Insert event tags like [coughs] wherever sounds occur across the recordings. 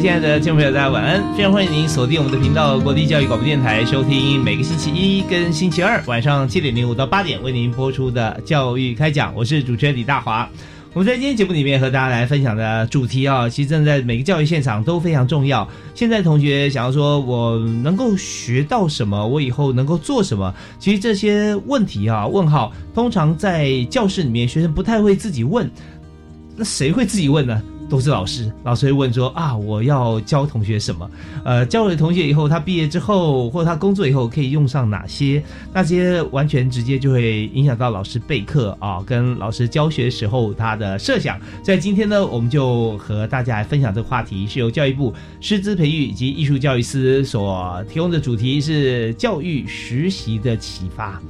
亲爱的听众朋友，大家晚安！非常欢迎您锁定我们的频道——国立教育广播电台，收听每个星期一跟星期二晚上七点零五到八点为您播出的教育开讲。我是主持人李大华。我们在今天节目里面和大家来分享的主题啊，其实正在每个教育现场都非常重要。现在同学想要说，我能够学到什么？我以后能够做什么？其实这些问题啊，问号通常在教室里面，学生不太会自己问。那谁会自己问呢？都是老师，老师会问说啊，我要教同学什么？呃，教了同学以后，他毕业之后或者他工作以后可以用上哪些？那些完全直接就会影响到老师备课啊，跟老师教学时候他的设想。在今天呢，我们就和大家来分享这个话题，是由教育部师资培育以及艺术教育司所提供的主题是教育实习的启发。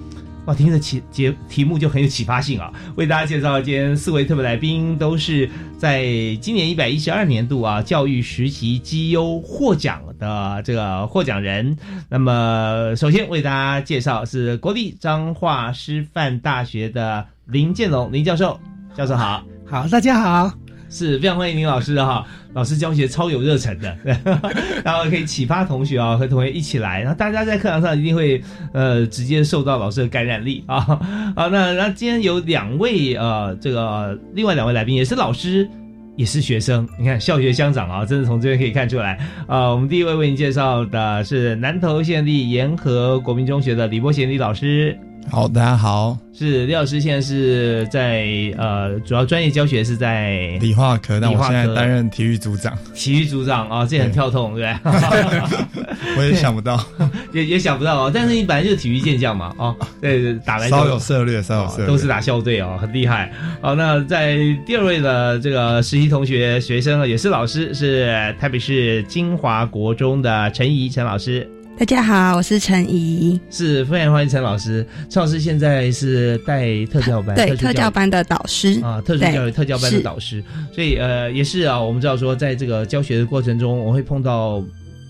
哇，听着启节题目就很有启发性啊！为大家介绍今天四位特别来宾，都是在今年一百一十二年度啊教育实习绩优获奖的这个获奖人。那么，首先为大家介绍是国立彰化师范大学的林建龙林教授，教授好，好，大家好。是非常欢迎林老师的哈，[laughs] 老师教学超有热忱的，[laughs] 然后可以启发同学啊，和同学一起来，然后大家在课堂上一定会呃直接受到老师的感染力啊。[laughs] 好，那那今天有两位呃，这个另外两位来宾也是老师，也是学生，你看校学相长啊，真的从这边可以看出来啊。我们第一位为您介绍的是南投县立沿河国民中学的李波贤李老师。好，大家好，是李老师，现在是在呃，主要专业教学是在理化科，但我现在担任体育组长。体育组长啊，这很跳痛，对不对？[laughs] 我也想不到，[laughs] 也也想不到哦。但是你本来就是体育健将嘛，哦，对，打篮球稍有涉略，稍有涉略，都是打校队哦，很厉害。好，那在第二位的这个实习同学学生也是老师，是台北市金华国中的陈怡陈老师。大家好，我是陈怡，是非常欢迎陈老师。陈老师现在是带特教班，对特教班的导师啊，特殊教育特教班的导师。所以呃，也是啊，我们知道说，在这个教学的过程中，我会碰到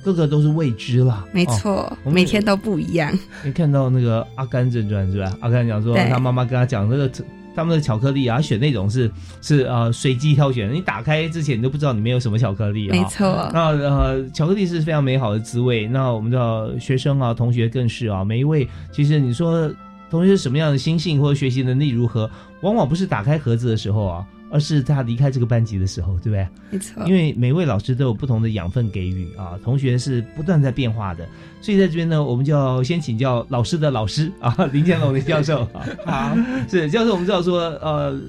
个个都是未知啦。没错，每天都不一样。你看到那个《阿甘正传》是吧？阿甘讲说，他妈妈跟他讲那个。他们的巧克力啊，选那种是是呃随机挑选，你打开之前你都不知道里面有什么巧克力啊。没错。那呃巧克力是非常美好的滋味。那我们的学生啊同学更是啊，每一位其实你说同学是什么样的心性或者学习能力如何，往往不是打开盒子的时候啊。而是他离开这个班级的时候，对不对？没错，因为每位老师都有不同的养分给予啊，同学是不断在变化的，所以在这边呢，我们就要先请教老师的老师啊，[laughs] 林建龙林教授。[laughs] 好，是教授，我们知道说，呃，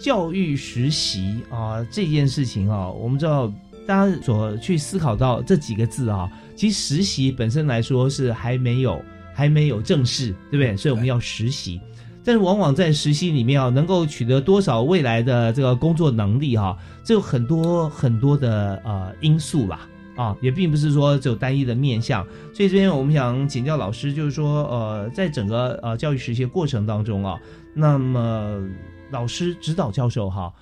教育实习啊这件事情啊，我们知道大家所去思考到这几个字啊，其实实习本身来说是还没有还没有正式，对不对？所以我们要实习。但是往往在实习里面啊，能够取得多少未来的这个工作能力哈，这有很多很多的呃因素啦啊，也并不是说只有单一的面向。所以这边我们想请教老师，就是说呃，在整个呃教育实习过程当中啊，那么老师指导教授哈，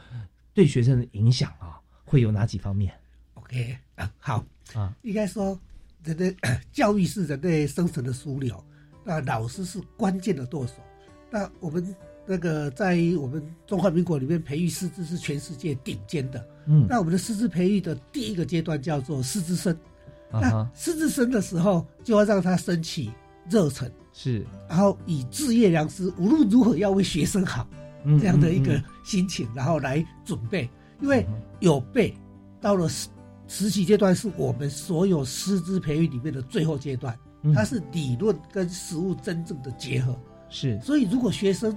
对学生的影响啊，会有哪几方面？OK，好啊，应该说人类 [coughs] 教育是人类生存的枢纽，那老师是关键的舵手。那我们那个在我们中华民国里面培育师资是全世界顶尖的，嗯，那我们的师资培育的第一个阶段叫做师资生，那师资生的时候就要让他升起热忱，是，然后以置业良师，无论如何要为学生好，这样的一个心情，然后来准备，因为有备，到了实实习阶段是我们所有师资培育里面的最后阶段。它是理论跟实物真正的结合。是，所以如果学生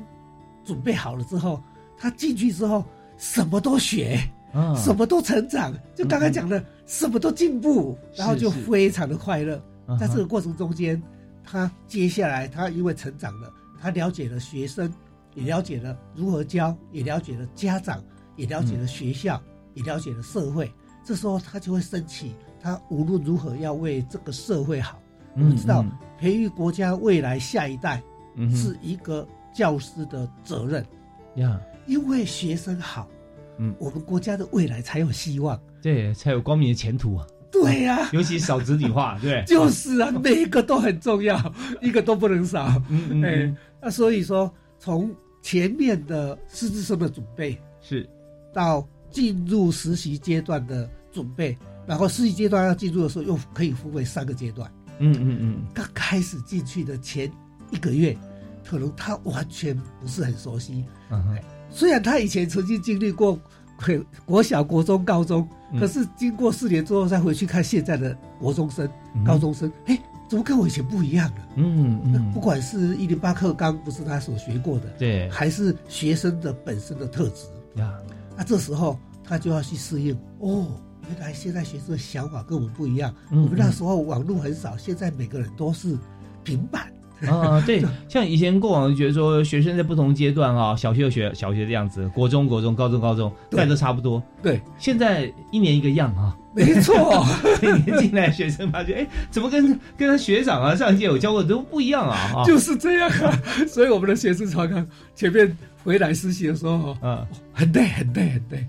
准备好了之后，他进去之后什么都学，嗯，什么都成长，就刚刚讲的，什么都进步，然后就非常的快乐。在这个过程中间，他接下来他因为成长了，他了解了学生，也了解了如何教，也了解了家长，也了解了学校，也了解了社会。这时候他就会升起，他无论如何要为这个社会好。我们知道，培育国家未来下一代。是一个教师的责任。呀，因为学生好，嗯，我们国家的未来才有希望，对，才有光明的前途啊。对呀，尤其少子女化，[laughs] 对，就是啊，每一个都很重要，[laughs] 一个都不能少。嗯嗯，那所以说，从前面的师资生的准备是，到进入实习阶段的准备，然后实习阶段要进入的时候，又可以分为三个阶段。嗯嗯嗯，刚开始进去的前一个月。可能他完全不是很熟悉，虽然他以前曾经经历过国小、国中、高中，可是经过四年之后再回去看现在的国中生、高中生，哎，怎么跟我以前不一样了？嗯嗯，不管是一零八课纲不是他所学过的，对，还是学生的本身的特质呀，那这时候他就要去适应。哦，原来现在学生的想法跟我们不一样。我们那时候网络很少，现在每个人都是平板。啊，对，像以前过往觉得说学生在不同阶段啊，小学学小学的样子，国中国中，高中高中，大都差不多。对，现在一年一个样啊，没错。[laughs] 一年进来学生发觉，哎，怎么跟跟他学长啊上一届有教过都不一样啊？就是这样啊。[laughs] 所以我们的学生常常前面回来实习的时候，嗯，很累很累很累，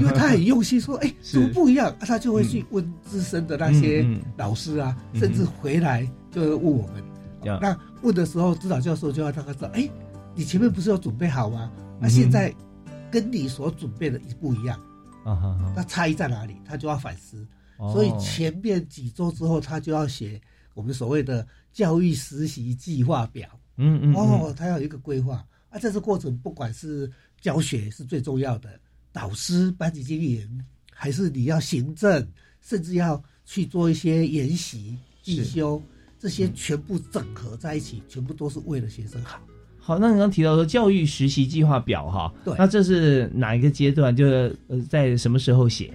因为他很用心说，哎，[laughs] 怎么不一样？他就会去问资深的那些老师啊，甚至回来就会问我们。那问的时候，指导教授就要大概知道，哎，你前面不是有准备好吗？那现在跟你所准备的一不一样，啊那差异在哪里？他就要反思。所以前面几周之后，他就要写我们所谓的教育实习计划表。嗯嗯。哦，他要有一个规划。啊，在这过程，不管是教学是最重要的，导师、班级经营，还是你要行政，甚至要去做一些研习进修。这些全部整合在一起，全部都是为了学生好。好，那你刚提到说教育实习计划表哈，对，那这是哪一个阶段？就是呃，在什么时候写？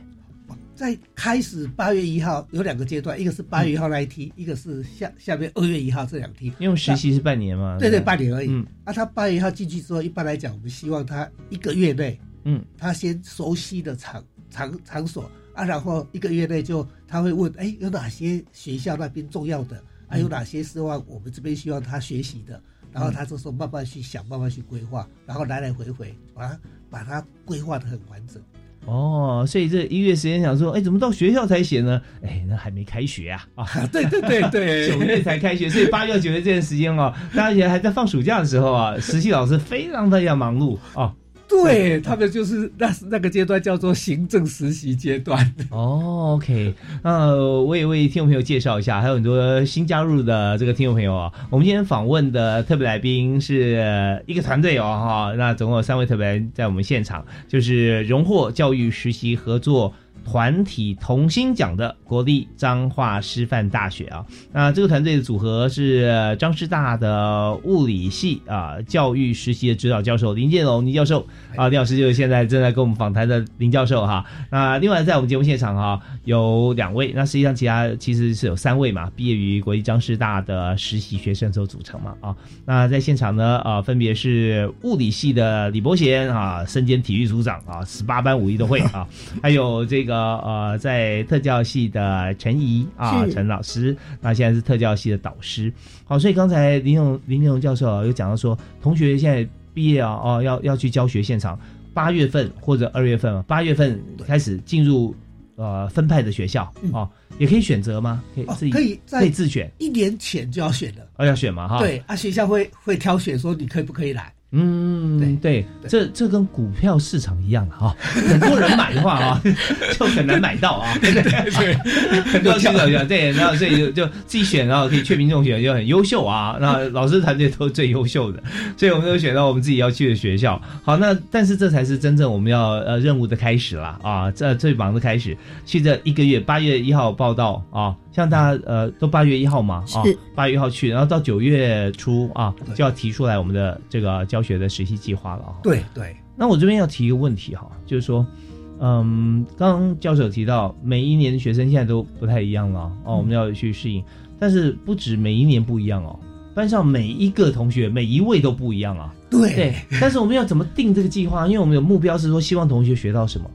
在开始八月一号有两个阶段，一个是八月一号那一梯，一个是下下面二月一号这两梯。因为实习是半年嘛，对对，半年而已。嗯，那他八月一号进去之后，一般来讲，我们希望他一个月内，嗯，他先熟悉的场场场所啊，然后一个月内就他会问，哎，有哪些学校那边重要的？还有哪些是望我们这边希望他学习的？然后他这时候慢慢去想，慢慢去规划，然后来来回回把它把它规划的很完整。哦，所以这一月时间想说，哎，怎么到学校才写呢？哎，那还没开学啊！啊，对对对对，[laughs] 九月才开学，所以八月九月这段时间哦，大家还在放暑假的时候啊，实习老师非常非常忙碌啊。对他们就是那那个阶段叫做行政实习阶段。哦，OK，那，我也为听众朋友介绍一下，还有很多新加入的这个听众朋友啊。我们今天访问的特别来宾是一个团队哦，哈，那总共有三位特别在我们现场，就是荣获教育实习合作。团体同心奖的国立彰化师范大学啊，那这个团队的组合是张师大的物理系啊教育实习的指导教授林建龙林教授啊，林老师就是现在正在跟我们访谈的林教授哈。那另外在我们节目现场哈有两位，那实际上其他其实是有三位嘛，毕业于国立张师大的实习学生所组成嘛啊。那在现场呢啊，分别是物理系的李伯贤啊，身兼体育组长啊，十八般武艺都会啊，还有这个。呃呃，在特教系的陈怡啊，陈老师，那现在是特教系的导师。好，所以刚才林永林永教授有讲到说，同学现在毕业啊，哦，要要去教学现场，八月份或者二月份，八月份开始进入呃分派的学校哦，也可以选择吗？可以自己可以可以自选，一年前就要选的，哦，要选嘛哈？对啊，学校会会挑选说你可以不可以来。嗯，对，这这跟股票市场一样啊，很多人买的话啊，就很难买到啊。对对，[laughs] 很多新手对，然后所以就就自己选，然后可以确民众选就很优秀啊。那老师团队都是最优秀的，所以我们都选到我们自己要去的学校。好，那但是这才是真正我们要呃任务的开始啦啊，这最忙的开始。去这一个月，八月一号报道啊。像大家呃都八月一号嘛啊是，八月一号去，然后到九月初啊就要提出来我们的这个教学的实习计划了啊。对对，那我这边要提一个问题哈，就是说，嗯，刚刚教授有提到每一年的学生现在都不太一样了哦，我们要去适应，但是不止每一年不一样哦，班上每一个同学每一位都不一样啊。对对，但是我们要怎么定这个计划？因为我们有目标是说希望同学学到什么。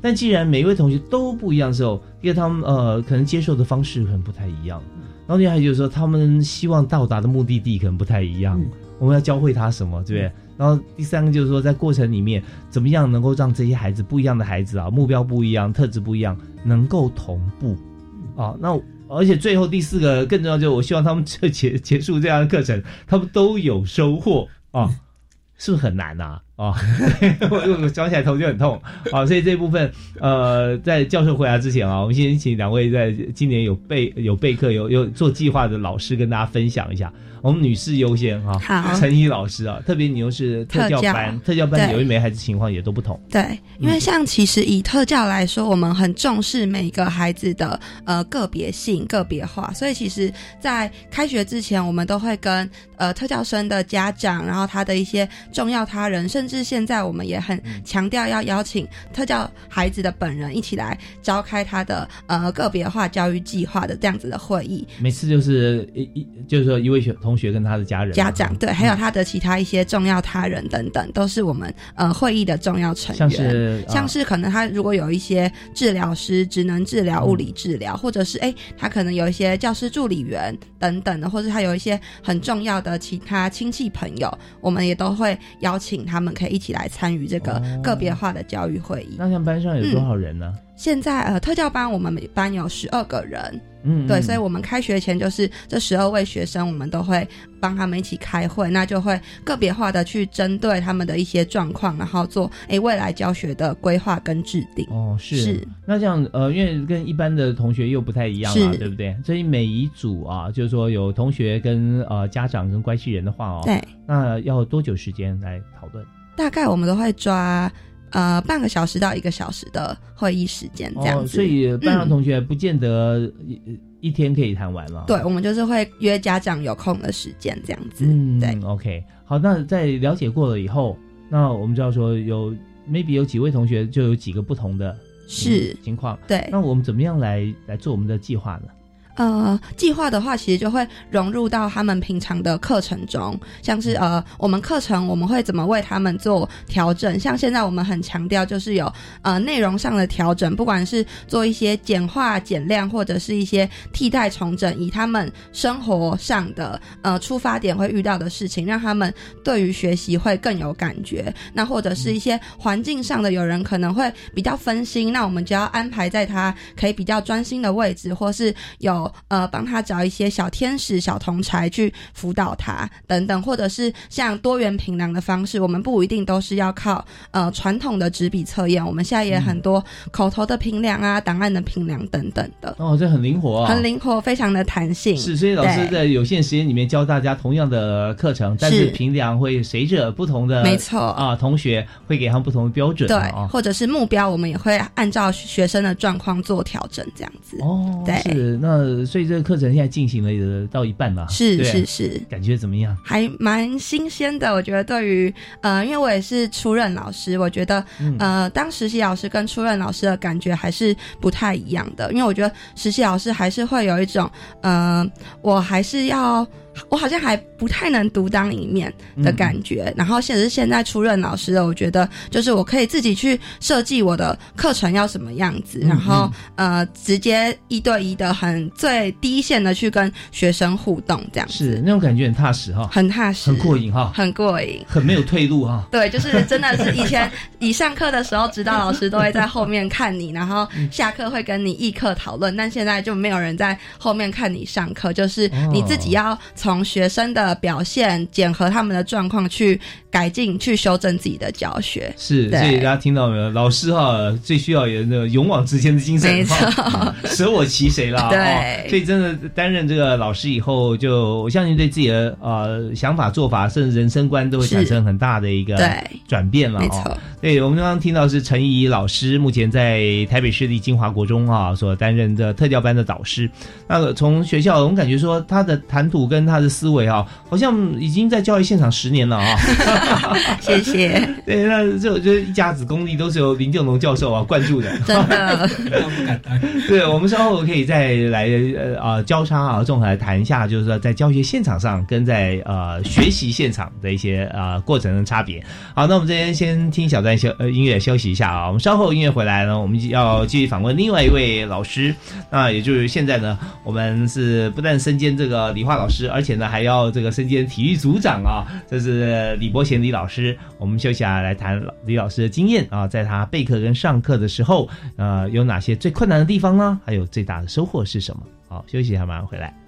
但既然每一位同学都不一样的时候，因为他们呃可能接受的方式可能不太一样，然后另外就是说他们希望到达的目的地可能不太一样，我们要教会他什么，对不对？然后第三个就是说在过程里面怎么样能够让这些孩子不一样的孩子啊，目标不一样，特质不一样，能够同步啊。那而且最后第四个更重要，就是我希望他们这结结束这样的课程，他们都有收获啊。是不是很难呐？我我想起来头就很痛啊，所以这部分呃，在教授回答之前啊，我们先请两位在今年有备有备课有有做计划的老师跟大家分享一下。我们女士优先哈，好，陈怡老师啊，特别你又是特教班，特教班有一枚孩子情况也都不同。对，因为像其实以特教来说，我们很重视每个孩子的呃个别性、个别化，所以其实，在开学之前，我们都会跟呃特教生的家长，然后他的一些重要他人，甚至现在我们也很强调要邀请特教孩子的本人一起来召开他的呃个别化教育计划的这样子的会议。每次就是一一就是说一位学同学跟他的家人、家长对，还有他的其他一些重要他人等等，都是我们呃会议的重要成员。像是像是可能他如果有一些治疗师、职能治疗、物理治疗，或者是哎他可能有一些教师助理员等等的，或者他有一些很重要的其他亲戚朋友，我们也都会邀请他们可以一起来参与这个个别化的教育会议。那像班上有多少人呢？现在呃特教班我们每班有十二个人。嗯，对，所以我们开学前就是这十二位学生，我们都会帮他们一起开会，那就会个别化的去针对他们的一些状况，然后做诶未来教学的规划跟制定。哦，是是。那这样呃，因为跟一般的同学又不太一样嘛，对不对？所以每一组啊，就是说有同学跟呃家长跟关系人的话哦，对，那要多久时间来讨论？大概我们都会抓。呃，半个小时到一个小时的会议时间这样子，所以班上同学不见得一一天可以谈完了。对，我们就是会约家长有空的时间这样子。嗯，对，OK，好，那在了解过了以后，那我们知道说有 maybe 有几位同学就有几个不同的是情况，对，那我们怎么样来来做我们的计划呢？呃，计划的话，其实就会融入到他们平常的课程中，像是呃，我们课程我们会怎么为他们做调整？像现在我们很强调就是有呃内容上的调整，不管是做一些简化、减量，或者是一些替代重整，以他们生活上的呃出发点会遇到的事情，让他们对于学习会更有感觉。那或者是一些环境上的，有人可能会比较分心，那我们就要安排在他可以比较专心的位置，或是有。呃，帮他找一些小天使、小同才去辅导他等等，或者是像多元评量的方式，我们不一定都是要靠呃传统的纸笔测验，我们现在也很多口头的评量啊、档案的评量等等的。哦，这很灵活啊，很灵活，非常的弹性。是，所以老师在有限时间里面教大家同样的课程，但是评量会随着不同的没错啊，同学会给他们不同的标准，对，或者是目标，我们也会按照学生的状况做调整，这样子。哦，对，是那。所以这个课程现在进行了到一半吧，是是是，感觉怎么样？还蛮新鲜的，我觉得对于呃，因为我也是初任老师，我觉得呃，当实习老师跟初任老师的感觉还是不太一样的，因为我觉得实习老师还是会有一种呃，我还是要。我好像还不太能独当一面的感觉，然后现在是现在出任老师了，我觉得就是我可以自己去设计我的课程要什么样子，然后呃直接一对一的很最低线的去跟学生互动，这样是那种感觉很踏实哈，很踏实，很过瘾哈，很过瘾，很没有退路哈。对，就是真的是以前 [laughs] 你上课的时候，指导老师都会在后面看你，然后下课会跟你议课讨论，但现在就没有人在后面看你上课，就是你自己要。从学生的表现检核他们的状况去改进、去修正自己的教学。是，所以大家听到没有？老师哈最需要有那个勇往直前的精神，没错，舍我其谁啦？[laughs] 对，所以真的担任这个老师以后，就我相信对自己的呃想法、做法，甚至人生观都会产生很大的一个转变了。没错，对我们刚刚听到是陈怡老师，目前在台北市立金华国中啊所担任的特教班的导师。那从学校，我们感觉说他的谈吐跟他的思维啊，好像已经在教育现场十年了啊。[laughs] 谢谢。[laughs] 对，那这我觉得一家子功力都是由林建龙教授啊灌注的。真的，对，我们稍后可以再来呃啊交叉啊综合来谈一下，就是说在教学现场上跟在呃学习现场的一些呃过程的差别。好，那我们这边先听小段休呃音乐休息一下啊。我们稍后音乐回来呢，我们要继续访问另外一位老师。那也就是现在呢，我们是不但身兼这个理化老师，而且呢还要这个身兼体育组长啊。这是李伯贤李老师。我们休息啊来谈李老师的经验啊，在他备课跟上课的时候，呃，有哪些最困难的地方呢？还有最大的收获是什么？好，休息一下，马上回来。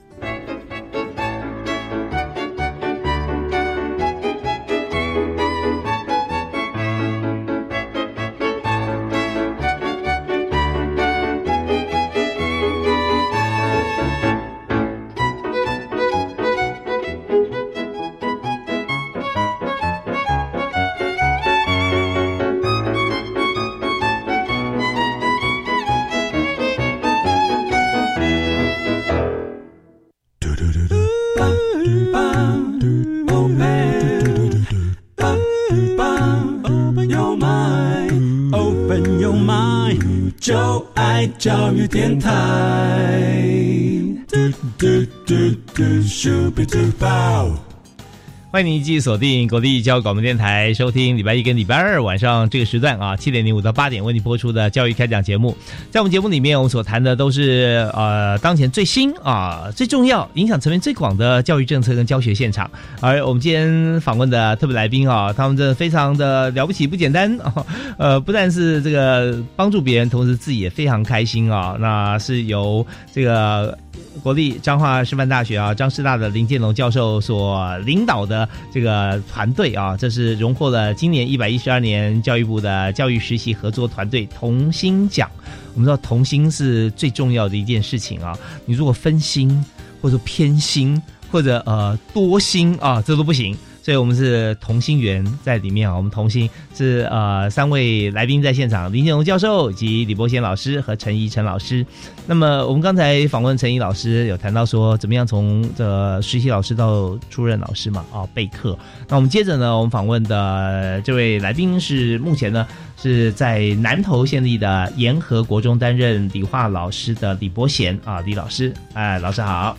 欢迎您继续锁定国立教育广播电台，收听礼拜一跟礼拜二晚上这个时段啊，七点零五到八点为您播出的教育开讲节目。在我们节目里面，我们所谈的都是呃当前最新啊最重要、影响层面最广的教育政策跟教学现场。而我们今天访问的特别来宾啊，他们真的非常的了不起，不简单啊！[laughs] 呃，不但是这个帮助别人，同时自己也非常开心啊。那是由这个。国立彰化师范大学啊，张师大的林建龙教授所领导的这个团队啊，这是荣获了今年一百一十二年教育部的教育实习合作团队同心奖。我们知道同心是最重要的一件事情啊，你如果分心或者偏心或者呃多心啊，这都不行。所以我们是同心圆在里面啊，我们同心是呃三位来宾在现场，林建荣教授以及李伯贤老师和陈怡陈老师。那么我们刚才访问陈怡老师，有谈到说怎么样从这实习老师到出任老师嘛啊备课。那我们接着呢，我们访问的这位来宾是目前呢是在南投县立的沿河国中担任理化老师的李伯贤啊李老师，哎老师好。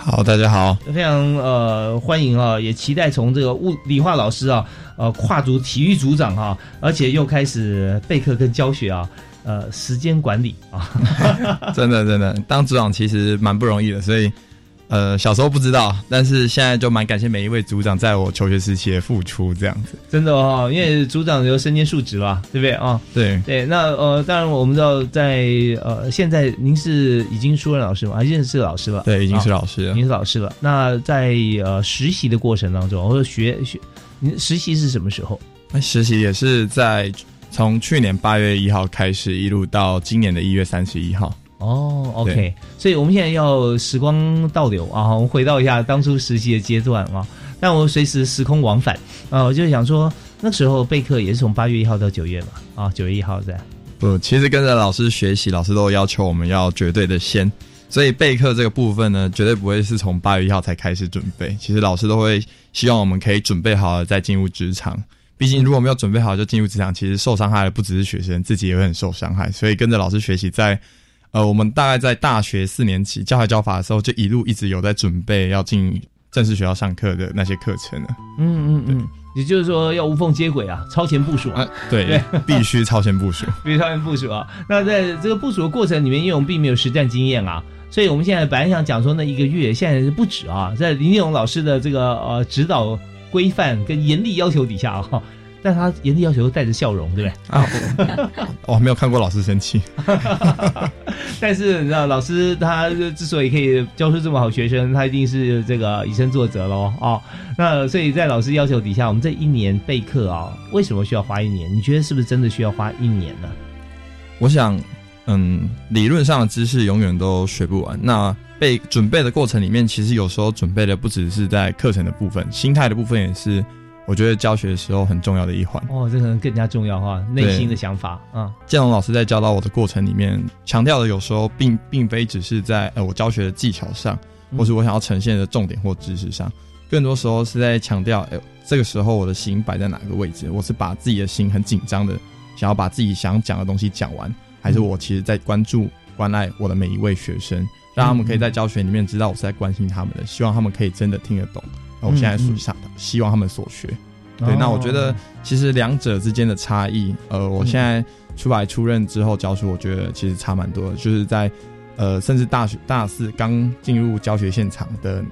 好，大家好，非常呃欢迎啊，也期待从这个物理化老师啊，呃跨足体育组长哈，而且又开始备课跟教学啊，呃时间管理啊，[laughs] 真的真的当组长其实蛮不容易的，所以。呃，小时候不知道，但是现在就蛮感谢每一位组长在我求学时期的付出，这样子。真的哦，因为组长有身兼数职嘛，对不对啊？对对，那呃，当然我们知道，在呃，现在您是已经出任老师吗？还是是老师了？对，已经是老师了，已经是老师了。那在呃实习的过程当中，或者学学，您实习是什么时候？那实习也是在从去年八月一号开始，一路到今年的一月三十一号。哦，OK，所以我们现在要时光倒流啊，我们回到一下当初实习的阶段啊，但我随时时空往返。啊，我就想说，那时候备课也是从八月一号到九月嘛，啊，九月一号在。不，其实跟着老师学习，老师都要求我们要绝对的先，所以备课这个部分呢，绝对不会是从八月一号才开始准备。其实老师都会希望我们可以准备好了再进入职场，毕竟如果没有准备好就进入职场，其实受伤害的不只是学生，自己也会很受伤害。所以跟着老师学习，在呃，我们大概在大学四年级教学教法的时候，就一路一直有在准备要进正式学校上课的那些课程了。嗯嗯嗯，也就是说要无缝接轨啊，超前部署啊。对，必须超前部署，[laughs] 必须超前部署啊。那在这个部署的过程里面，因为我们并没有实战经验啊，所以我们现在本来想讲说那一个月，现在是不止啊，在林建荣老师的这个呃指导规范跟严厉要求底下啊。但他严厉要求带着笑容，对不对？啊，我 [laughs] 还没有看过老师生气。[laughs] 但是你知道，老师他之所以可以教出这么好学生，他一定是这个以身作则喽哦。那所以在老师要求底下，我们这一年备课啊，为什么需要花一年？你觉得是不是真的需要花一年呢？我想，嗯，理论上的知识永远都学不完。那备准备的过程里面，其实有时候准备的不只是在课程的部分，心态的部分也是。我觉得教学的时候很重要的一环哦，这可能更加重要哈，内心的想法啊。建龙老师在教导我的过程里面，强调的有时候并并非只是在呃我教学的技巧上，或是我想要呈现的重点或知识上，更多时候是在强调，哎，这个时候我的心摆在哪个位置？我是把自己的心很紧张的，想要把自己想讲的东西讲完，还是我其实在关注关爱我的每一位学生，让他们可以在教学里面知道我是在关心他们的，希望他们可以真的听得懂。我现在所想的，希望他们所学。对，那我觉得其实两者之间的差异，呃，我现在出来出任之后教书，我觉得其实差蛮多的。就是在呃，甚至大学大四刚进入教学现场的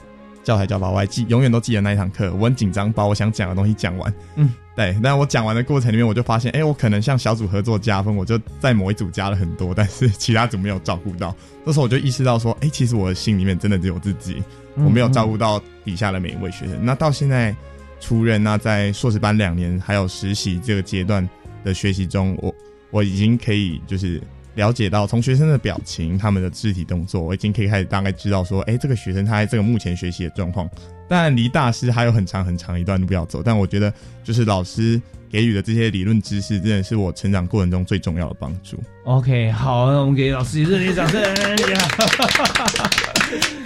教材教法，我还记永远都记得那一堂课，我很紧张，把我想讲的东西讲完。嗯，对。但我讲完的过程里面，我就发现，哎，我可能像小组合作加分，我就在某一组加了很多，但是其他组没有照顾到。那时候我就意识到说，哎，其实我的心里面真的只有自己。我没有照顾到底下的每一位学生。那到现在出任，那在硕士班两年还有实习这个阶段的学习中，我我已经可以就是了解到，从学生的表情、他们的肢体动作，我已经可以开始大概知道说，哎，这个学生他在这个目前学习的状况。当然，离大师还有很长很长一段路要走，但我觉得就是老师给予的这些理论知识，真的是我成长过程中最重要的帮助。OK，好，那我们给老师热烈掌声！[laughs]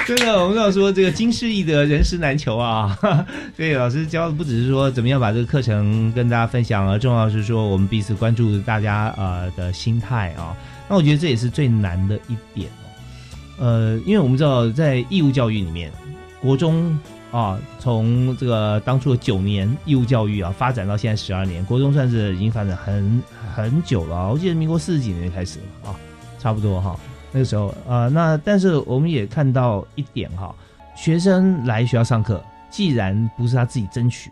真的，我们要说这个经世易得，人师难求啊。[laughs] 所以老师教的不只是说怎么样把这个课程跟大家分享，而重要是说我们彼此关注大家呃的心态啊。那我觉得这也是最难的一点哦。呃，因为我们知道在义务教育里面，国中。啊，从这个当初的九年义务教育啊，发展到现在十二年，国中算是已经发展很很久了。我记得民国四十几年就开始了啊，差不多哈。那个时候啊，那但是我们也看到一点哈，学生来学校上课，既然不是他自己争取，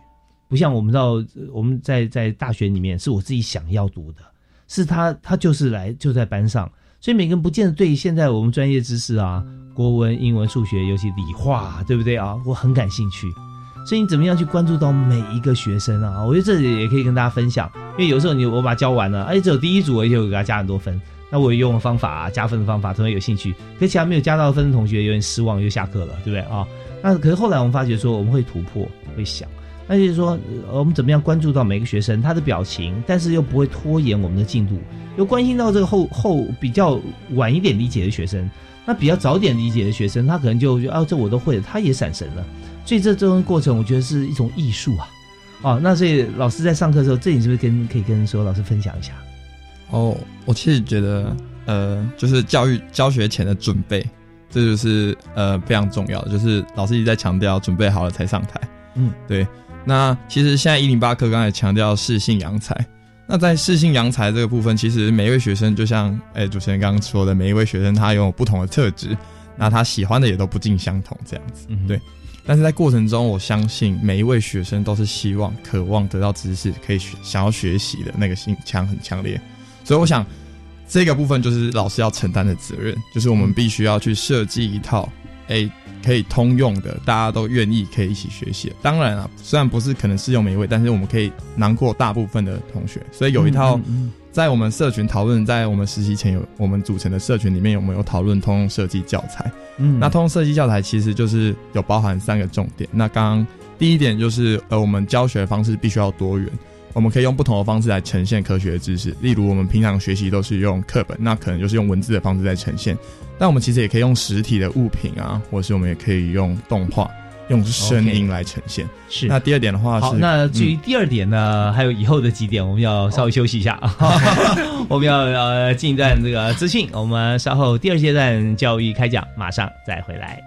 不像我们知道我们在在大学里面是我自己想要读的，是他他就是来就在班上。所以每个人不见得对现在我们专业知识啊，国文、英文、数学，尤其理化，对不对啊？我很感兴趣。所以你怎么样去关注到每一个学生啊？我觉得这里也可以跟大家分享。因为有时候你我把它教完了，哎，只有第一组我就给他加很多分。那我用方法啊，加分的方法，同学有兴趣。可其他没有加到分的同学有点失望，又下课了，对不对啊？那可是后来我们发觉说，我们会突破，会想，那就是说，我们怎么样关注到每个学生他的表情，但是又不会拖延我们的进度。又关心到这个后后比较晚一点理解的学生，那比较早点理解的学生，他可能就觉得啊，这我都会了，他也闪神了。所以这这种过程，我觉得是一种艺术啊。哦，那所以老师在上课的时候，这你是不是跟可以跟所有老师分享一下？哦，我其实觉得，呃，就是教育教学前的准备，这就是呃非常重要的，就是老师一直在强调，准备好了才上台。嗯，对。那其实现在一零八课刚才强调适性扬才。那在适性扬才这个部分，其实每一位学生就像哎主持人刚刚说的，每一位学生他拥有不同的特质，那他喜欢的也都不尽相同这样子，对。但是在过程中，我相信每一位学生都是希望、渴望得到知识，可以学、想要学习的那个心强很强烈。所以我想，这个部分就是老师要承担的责任，就是我们必须要去设计一套哎。可以通用的，大家都愿意可以一起学习。当然啊，虽然不是可能适用每一位，但是我们可以囊括大部分的同学。所以有一套，在我们社群讨论，在我们实习前有我们组成的社群里面有没有讨论通用设计教材？嗯，那通用设计教材其实就是有包含三个重点。那刚刚第一点就是呃，我们教学方式必须要多元。我们可以用不同的方式来呈现科学的知识，例如我们平常学习都是用课本，那可能就是用文字的方式在呈现。但我们其实也可以用实体的物品啊，或是我们也可以用动画、用声音来呈现。是。那第二点的话，好，那至于第二点呢，还有以后的几点，我们要稍微休息一下，[laughs] 我们要呃进一段这个资讯，我们稍后第二阶段教育开讲，马上再回来。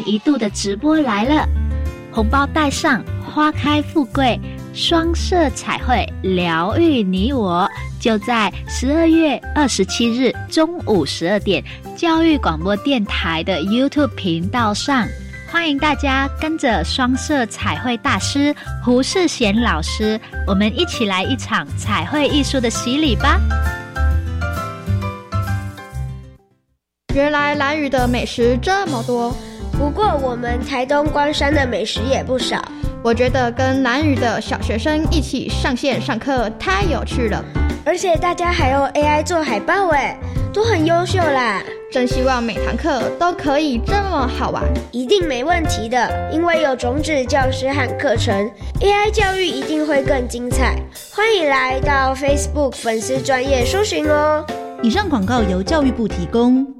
一度的直播来了，红包带上，花开富贵，双色彩绘疗愈你我，就在十二月二十七日中午十二点，教育广播电台的 YouTube 频道上，欢迎大家跟着双色彩绘大师胡世贤老师，我们一起来一场彩绘艺术的洗礼吧。原来蓝屿的美食这么多，不过我们台东关山的美食也不少。我觉得跟南屿的小学生一起上线上课太有趣了，而且大家还用 AI 做海报，哎，都很优秀啦！真希望每堂课都可以这么好玩，一定没问题的，因为有种子教师和课程，AI 教育一定会更精彩。欢迎来到 Facebook 粉丝专业搜寻哦。以上广告由教育部提供。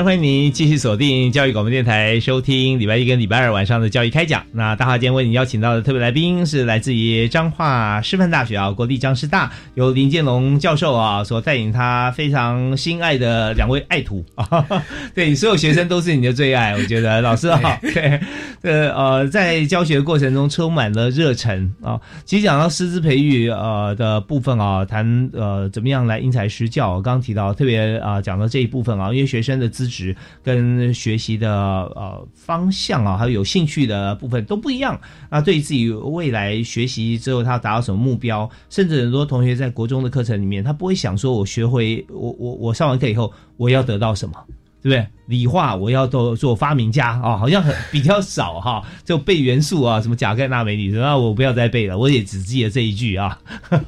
常欢迎您继续锁定教育广播电台，收听礼拜一跟礼拜二晚上的教育开讲。那大华今天为你邀请到的特别来宾是来自于彰化师范大学啊，国立彰师大，由林建龙教授啊所带领他非常心爱的两位爱徒啊，[laughs] 对，所有学生都是你的最爱，我觉得老师啊，[laughs] 对，呃呃，在教学过程中充满了热忱啊。其实讲到师资培育呃的部分啊，谈呃怎么样来因材施教，刚刚提到特别啊讲到这一部分啊，因为学生的。资值跟学习的呃方向啊，还有有兴趣的部分都不一样。那对于自己未来学习之后，他要达到什么目标？甚至很多同学在国中的课程里面，他不会想说，我学会我我我上完课以后，我要得到什么？对不对？理化我要做做发明家啊，好像很 [laughs] 比较少哈。就背元素啊，什么钾钙钠镁铝，那我不要再背了，我也只记得这一句啊。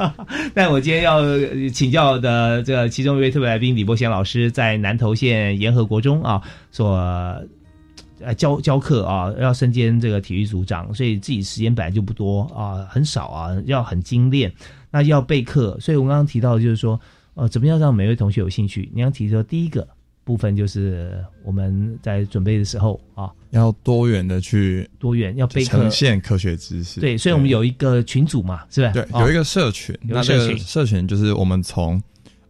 [laughs] 但我今天要请教的这其中一位特别来宾李伯贤老师，在南投县沿河国中啊，所教教课啊，要身兼这个体育组长，所以自己时间本来就不多啊，很少啊，要很精炼，那要备课。所以我刚刚提到就是说，呃，怎么样让每位同学有兴趣？你要提出第一个。部分就是我们在准备的时候啊，要多元的去多元要背呈现科学知识。对，所以我们有一个群组嘛，是吧？对，有一个社群。那这个社群就是我们从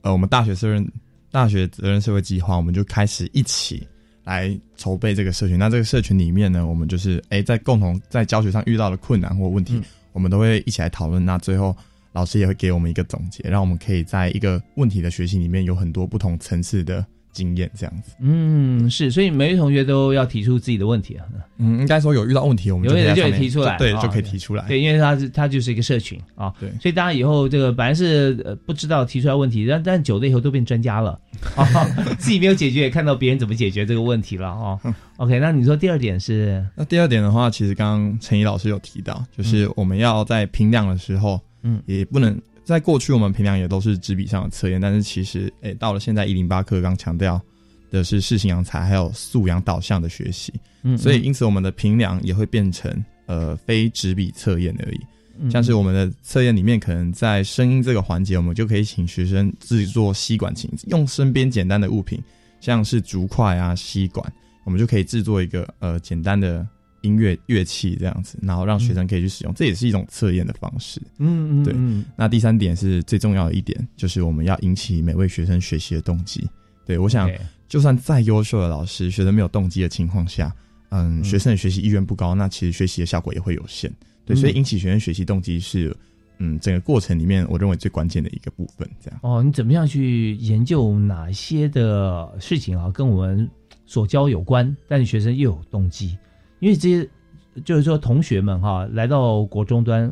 呃，我们大学责任大学责任社会计划，我们就开始一起来筹备这个社群。那这个社群里面呢，我们就是哎，在共同在教学上遇到的困难或问题，我们都会一起来讨论。那最后老师也会给我们一个总结，让我们可以在一个问题的学习里面有很多不同层次的。经验这样子，嗯，是，所以每位同学都要提出自己的问题啊。嗯，应该说有遇到问题，我们有人就提出来，对，就可以提出来。对，因为他是他就是一个社群啊，对，所以大家以后这个本来是呃不知道提出来问题，但但久了以后都变专家了啊，[laughs] 自己没有解决，也看到别人怎么解决这个问题了啊。[laughs] OK，那你说第二点是？那第二点的话，其实刚刚陈怡老师有提到，就是我们要在评量的时候，嗯，也不能。在过去，我们平常也都是纸笔上的测验，但是其实，诶，到了现在一零八课刚强调的是适性扬才，还有素养导向的学习，嗯，所以因此我们的评量也会变成呃非纸笔测验而已。像是我们的测验里面，可能在声音这个环节，我们就可以请学生制作吸管琴，用身边简单的物品，像是竹筷啊、吸管，我们就可以制作一个呃简单的。音乐乐器这样子，然后让学生可以去使用，这也是一种测验的方式。嗯嗯，对。那第三点是最重要的一点，就是我们要引起每位学生学习的动机。对，我想就算再优秀的老师，学生没有动机的情况下，嗯，学生的学习意愿不高，那其实学习的效果也会有限。对，所以引起学生学习动机是，嗯，整个过程里面我认为最关键的一个部分。这样哦，你怎么样去研究哪些的事情啊，跟我们所教有关，但是学生又有动机？因为这些就是说同学们哈，来到国中端，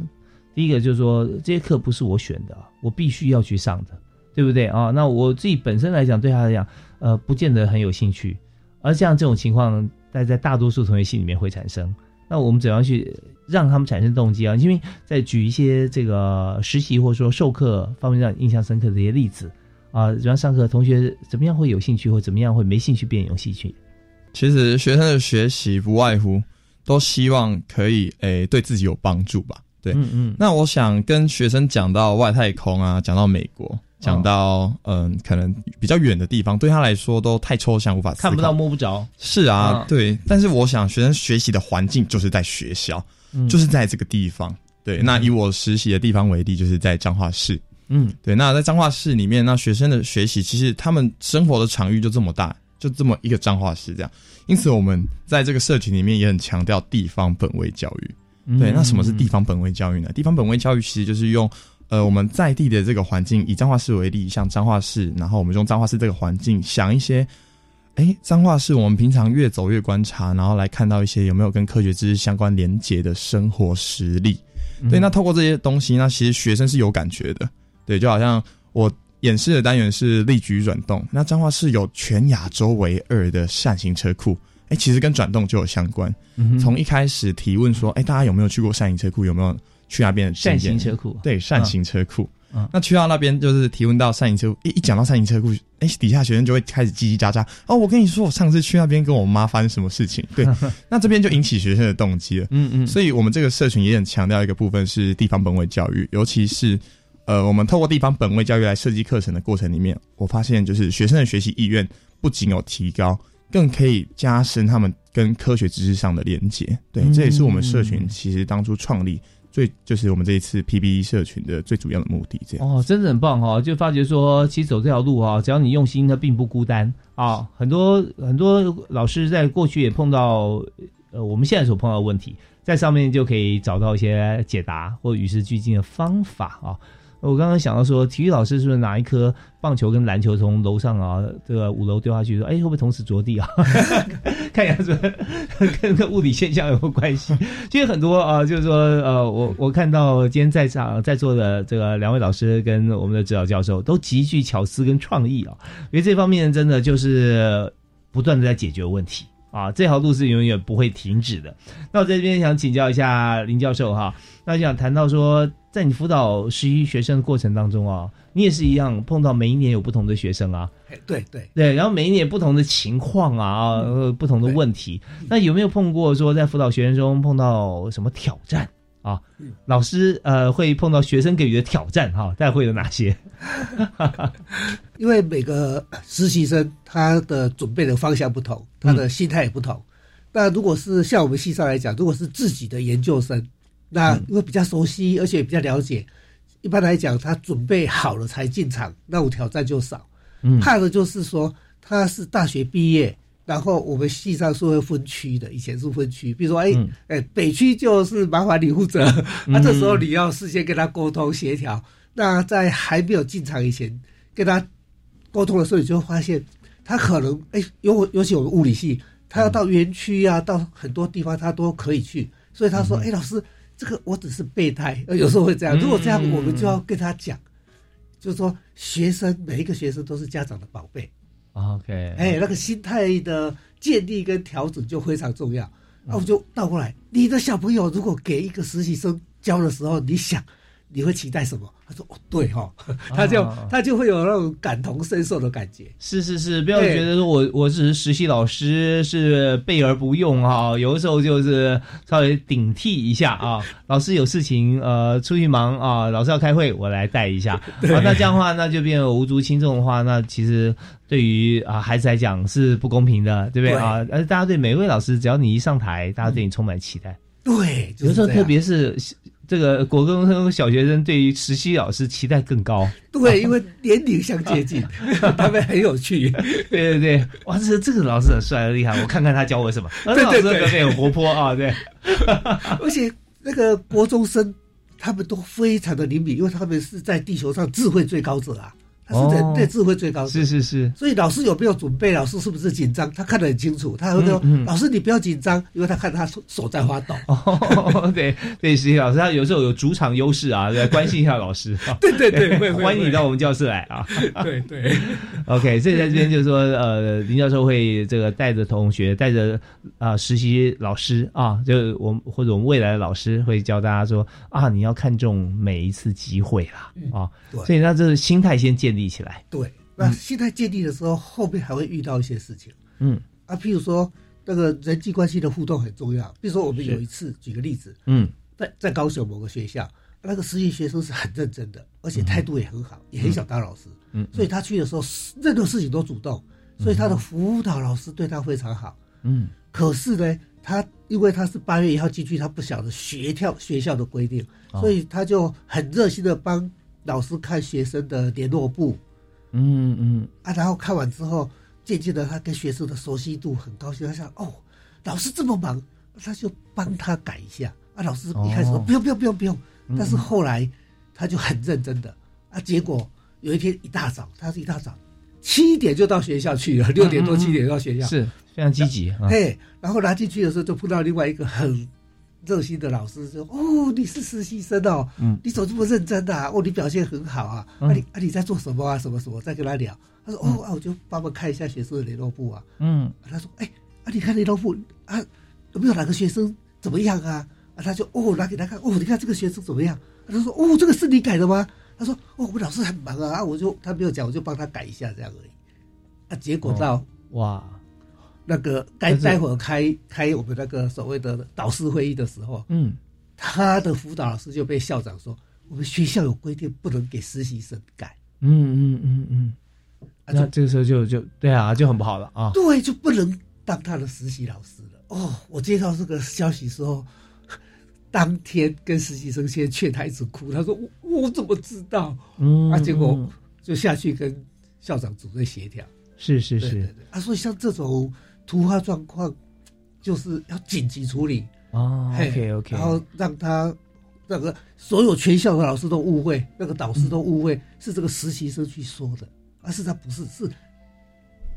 第一个就是说这些课不是我选的，我必须要去上的。对不对啊？那我自己本身来讲，对他来讲，呃，不见得很有兴趣。而像这种情况，在在大多数同学心里面会产生。那我们怎样去让他们产生动机啊？因为在举一些这个实习或者说授课方面让印象深刻的一些例子啊，比方上课同学怎么样会有兴趣，或怎么样会没兴趣变有兴趣？其实学生的学习不外乎都希望可以诶对自己有帮助吧？对，嗯嗯。那我想跟学生讲到外太空啊，讲到美国。讲到嗯，可能比较远的地方，对他来说都太抽象，无法看不到摸不着。是啊，对。但是我想，学生学习的环境就是在学校，就是在这个地方。对，那以我实习的地方为例，就是在彰化市。嗯，对。那在彰化市里面，那学生的学习其实他们生活的场域就这么大，就这么一个彰化市这样。因此，我们在这个社群里面也很强调地方本位教育。对，那什么是地方本位教育呢？地方本位教育其实就是用。呃，我们在地的这个环境，以彰化市为例，像彰化市，然后我们用彰化市这个环境想一些，哎，彰化市我们平常越走越观察，然后来看到一些有没有跟科学知识相关连结的生活实例。对，那透过这些东西，那其实学生是有感觉的。对，就好像我演示的单元是力举转动，那彰化市有全亚洲唯二的扇形车库，哎，其实跟转动就有相关。从一开始提问说，哎，大家有没有去过扇形车库？有没有？去那边扇形车库，对扇形车库。那去到那边就是提问到善行车库，一一讲到善行车库，哎，底下学生就会开始叽叽喳喳。哦，我跟你说，我上次去那边跟我妈发生什么事情？对，[laughs] 那这边就引起学生的动机了。嗯嗯，所以我们这个社群也很强调一个部分是地方本位教育，尤其是呃，我们透过地方本位教育来设计课程的过程里面，我发现就是学生的学习意愿不仅有提高，更可以加深他们跟科学知识上的连接。对，这也是我们社群其实当初创立。最就是我们这一次 PBE 社群的最主要的目的，这样哦，真的很棒哈！就发觉说，其实走这条路哈，只要你用心，它并不孤单啊。很多很多老师在过去也碰到，呃，我们现在所碰到的问题，在上面就可以找到一些解答或与时俱进的方法啊。我刚刚想到说，体育老师是不是拿一颗棒球跟篮球从楼上啊这个五楼丢下去，说哎会不会同时着地啊？[laughs] 看样子跟个物理现象有关系。[laughs] 其实很多啊，就是说呃，我我看到今天在场在座的这个两位老师跟我们的指导教授都极具巧思跟创意啊，因为这方面真的就是不断的在解决问题啊，这条路是永远不会停止的。那我在这边想请教一下林教授哈，那想谈到说。在你辅导实习学生的过程当中啊，你也是一样碰到每一年有不同的学生啊，对对对，然后每一年不同的情况啊，呃，不同的问题。那有没有碰过说在辅导学生中碰到什么挑战啊？老师呃会碰到学生给予的挑战哈，大概会有哪些？[laughs] 因为每个实习生他的准备的方向不同，他的心态也不同。那如果是像我们系上来讲，如果是自己的研究生。那因为比较熟悉，而且比较了解，一般来讲，他准备好了才进场，那我挑战就少。怕的就是说他是大学毕业，然后我们系上是会分区的，以前是分区，比如说，哎哎，北区就是麻烦你负责，那这时候你要事先跟他沟通协调。那在还没有进场以前，跟他沟通的时候，你就会发现他可能，哎，尤尤其我们物理系，他要到园区啊，到很多地方他都可以去，所以他说，哎，老师。这个我只是备胎，[laughs] 有时候会这样。如果这样，我们就要跟他讲，就是说，学生每一个学生都是家长的宝贝。OK，哎，那个心态的建立跟调整就非常重要。那我就倒过来，你的小朋友如果给一个实习生教的时候，你想你会期待什么？他说：“哦，对哈，他就他就会有那种感同身受的感觉。是是是，不要觉得说我我只是实习老师，是备而不用哈。有的时候就是稍微顶替一下啊。老师有事情呃出去忙啊，老师要开会，我来带一下。[laughs] 那这样的话，那就变得无足轻重的话，那其实对于啊孩子来讲是不公平的，对不对啊？而大家对每位老师，只要你一上台，大家对你充满期待。对，有时候特别是这个国中生、小学生，对于实习老师期待更高。对，因为年龄相接近，[laughs] 他们很有趣。对对对，哇，这这个老师很帅很，厉害！我看看他教我什么。对 [laughs] 对对，很活泼啊，对。[laughs] 而且那个国中生，他们都非常的灵敏，因为他们是在地球上智慧最高者啊。是人对智慧最高，是是是。所以老师有没有准备？老师是不是紧张？他看得很清楚。他会说：“老师，你不要紧张，因为他看他手在发抖。[laughs] ”对对，实习老师他有时候有主场优势啊，[laughs] 来关心一下老师。[laughs] 对对对，欢迎你到我们教室来啊。对对。OK，所以在这边就是说，呃，林教授会这个带着同学，带着啊实习老师啊，就我们或者我们未来的老师会教大家说啊，你要看重每一次机会啦啊。所以那这是心态先建立。立起来，对，那心态建立的时候，后面还会遇到一些事情，嗯。啊，譬如说那个人际关系的互动很重要。比如说我们有一次，举个例子，嗯，在在高雄某个学校，那个实习学生是很认真的，而且态度也很好，也很想当老师，嗯，所以他去的时候，任何事情都主动，所以他的辅导老师对他非常好，嗯，可是呢，他因为他是八月一号进去，他不晓得学跳学校的规定，所以他就很热心的帮。老师看学生的联络簿，嗯嗯啊，然后看完之后，渐渐的他跟学生的熟悉度很高兴，他想哦，老师这么忙，他就帮他改一下。啊，老师一开始说不用不用不用不用，但是后来他就很认真的啊。结果有一天一大早，他是一大早七点就到学校去了，六点多七点到学校，是非常积极。嘿，然后拿进去的时候就碰到另外一个很。热心的老师说：“哦，你是实习生哦，嗯，你怎么这么认真啊？哦，你表现很好啊，啊你啊你在做什么啊？什么什么？再跟他聊。他说：哦啊，我就帮忙看一下学生的联络簿啊，嗯，他说：哎啊，你看联络簿啊，有没有哪个学生怎么样啊？啊，他就哦拿给他看，哦，你看这个学生怎么样？他说：哦，这个是你改的吗？他说：哦，我们老师很忙啊，啊，我就他没有讲，我就帮他改一下这样而已。啊，结果到哇。”那个该待会儿开开我们那个所谓的导师会议的时候，嗯，他的辅导老师就被校长说，我们学校有规定不能给实习生改。嗯嗯嗯嗯，那这个时候就就对啊，就很不好了啊。对，就不能当他的实习老师了。哦，我接到这个消息时候，当天跟实习生先劝他一直哭，他说我我怎么知道？嗯，啊，结果就下去跟校长主任协调。是是是，啊，所以像这种。突发状况就是要紧急处理哦，OK OK，然后让他那个所有全校的老师都误会，那个导师都误会是这个实习生去说的，而是他不是，是